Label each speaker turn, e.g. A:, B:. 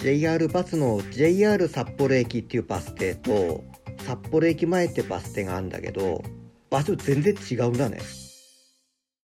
A: JR バスの JR 札幌駅っていうバス停と札幌駅前ってバス停があるんだけど場所全然違うんだね。